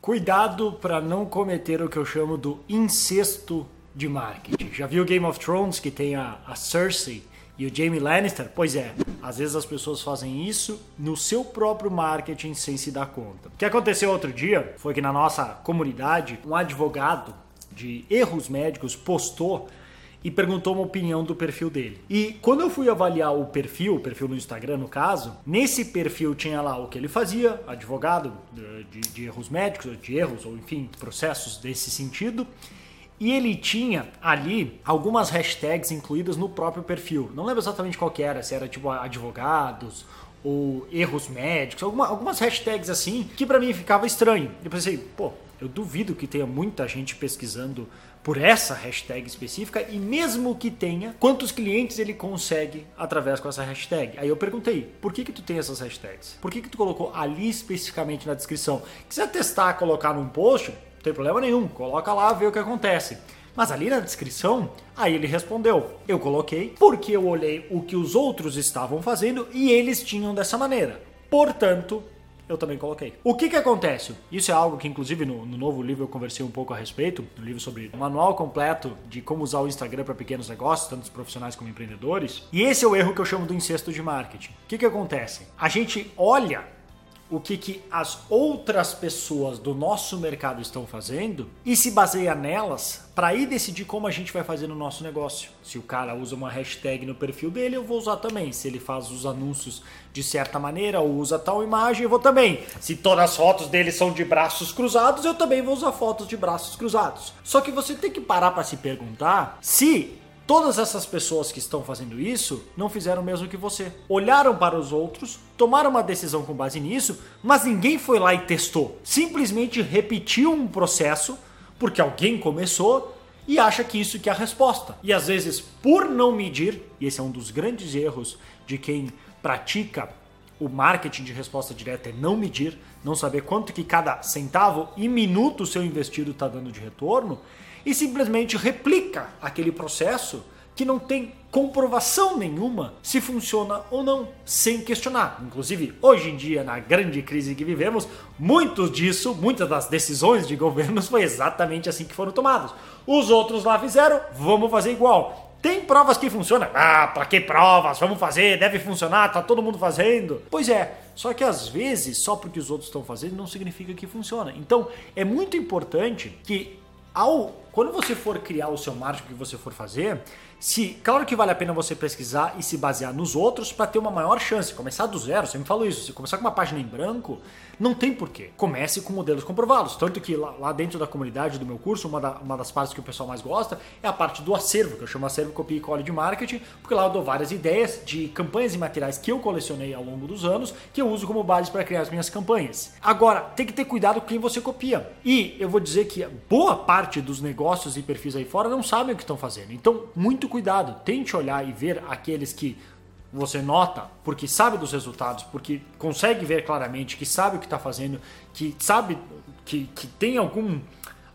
Cuidado para não cometer o que eu chamo do incesto de marketing. Já viu Game of Thrones que tem a, a Cersei e o Jamie Lannister? Pois é, às vezes as pessoas fazem isso no seu próprio marketing sem se dar conta. O que aconteceu outro dia foi que na nossa comunidade, um advogado de erros médicos postou e perguntou uma opinião do perfil dele. E quando eu fui avaliar o perfil, o perfil no Instagram no caso, nesse perfil tinha lá o que ele fazia, advogado de, de, erros médicos, de erros ou enfim, processos desse sentido. E ele tinha ali algumas hashtags incluídas no próprio perfil. Não lembro exatamente qual que era, se era tipo advogados ou erros médicos, alguma, algumas hashtags assim, que para mim ficava estranho. Eu pensei, pô, eu duvido que tenha muita gente pesquisando por essa hashtag específica e mesmo que tenha, quantos clientes ele consegue através com essa hashtag? Aí eu perguntei, por que que tu tem essas hashtags? Por que que tu colocou ali especificamente na descrição? Quiser testar, colocar num post, não tem problema nenhum, coloca lá, vê o que acontece. Mas ali na descrição, aí ele respondeu: Eu coloquei porque eu olhei o que os outros estavam fazendo e eles tinham dessa maneira. Portanto, eu também coloquei. O que que acontece? Isso é algo que, inclusive, no, no novo livro eu conversei um pouco a respeito, no livro sobre manual completo de como usar o Instagram para pequenos negócios, tanto profissionais como empreendedores. E esse é o erro que eu chamo do incesto de marketing. O que que acontece? A gente olha o que, que as outras pessoas do nosso mercado estão fazendo e se baseia nelas para ir decidir como a gente vai fazer no nosso negócio. Se o cara usa uma hashtag no perfil dele, eu vou usar também. Se ele faz os anúncios de certa maneira ou usa tal imagem, eu vou também. Se todas as fotos dele são de braços cruzados, eu também vou usar fotos de braços cruzados. Só que você tem que parar para se perguntar se Todas essas pessoas que estão fazendo isso não fizeram o mesmo que você. Olharam para os outros, tomaram uma decisão com base nisso, mas ninguém foi lá e testou. Simplesmente repetiu um processo porque alguém começou e acha que isso que é a resposta. E às vezes, por não medir, e esse é um dos grandes erros de quem pratica o marketing de resposta direta é não medir, não saber quanto que cada centavo e minuto seu investido está dando de retorno, e simplesmente replica aquele processo que não tem comprovação nenhuma se funciona ou não, sem questionar. Inclusive, hoje em dia, na grande crise que vivemos, muito disso, muitas das decisões de governos foi exatamente assim que foram tomadas. Os outros lá fizeram, vamos fazer igual. Tem provas que funcionam. Ah, pra que provas? Vamos fazer, deve funcionar, tá todo mundo fazendo. Pois é, só que às vezes, só porque os outros estão fazendo, não significa que funciona. Então, é muito importante que ao quando você for criar o seu marketing que você for fazer, se claro que vale a pena você pesquisar e se basear nos outros para ter uma maior chance. Começar do zero, você me falou isso. Se começar com uma página em branco, não tem porquê. Comece com modelos comprovados. Tanto que lá, lá dentro da comunidade do meu curso, uma, da, uma, das partes que o pessoal mais gosta é a parte do acervo, que eu chamo acervo copia e cole de marketing, porque lá eu dou várias ideias de campanhas e materiais que eu colecionei ao longo dos anos, que eu uso como base para criar as minhas campanhas. Agora, tem que ter cuidado com quem você copia. E eu vou dizer que boa parte dos negócios e perfis aí fora não sabem o que estão fazendo. Então, muito cuidado. Tente olhar e ver aqueles que você nota, porque sabe dos resultados, porque consegue ver claramente, que sabe o que está fazendo, que sabe que, que tem algum,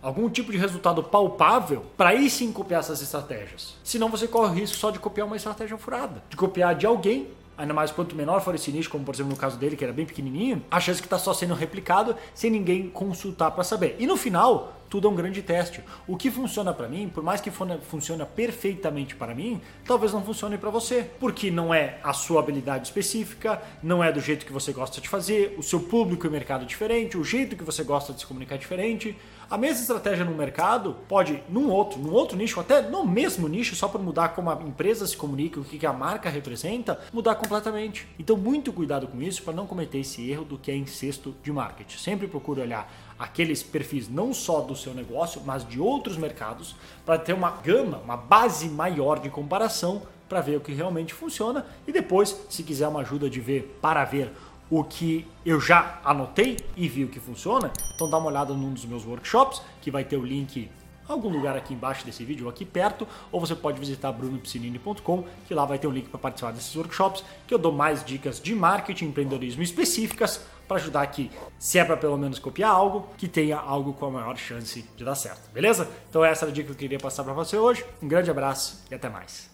algum tipo de resultado palpável, para aí sim copiar essas estratégias. Senão você corre o risco só de copiar uma estratégia furada, de copiar de alguém ainda mais quanto menor for esse nicho, como por exemplo no caso dele, que era bem pequenininho, a chance que está só sendo replicado sem ninguém consultar para saber. E no final, tudo é um grande teste. O que funciona para mim, por mais que funcione perfeitamente para mim, talvez não funcione para você, porque não é a sua habilidade específica, não é do jeito que você gosta de fazer, o seu público e mercado é diferente, o jeito que você gosta de se comunicar é diferente. A mesma estratégia no mercado pode, num outro, num outro nicho, até no mesmo nicho, só por mudar como a empresa se comunica, o que a marca representa, mudar completamente. Então, muito cuidado com isso para não cometer esse erro do que é incesto de marketing. Sempre procure olhar aqueles perfis não só do seu negócio, mas de outros mercados, para ter uma gama, uma base maior de comparação para ver o que realmente funciona. E depois, se quiser uma ajuda de ver para ver o que eu já anotei e vi o que funciona, então dá uma olhada num dos meus workshops, que vai ter o link algum lugar aqui embaixo desse vídeo ou aqui perto, ou você pode visitar brunopsinini.com, que lá vai ter um link para participar desses workshops, que eu dou mais dicas de marketing empreendedorismo específicas para ajudar aqui, se é para pelo menos copiar algo, que tenha algo com a maior chance de dar certo, beleza? Então essa era a dica que eu queria passar para você hoje. Um grande abraço e até mais.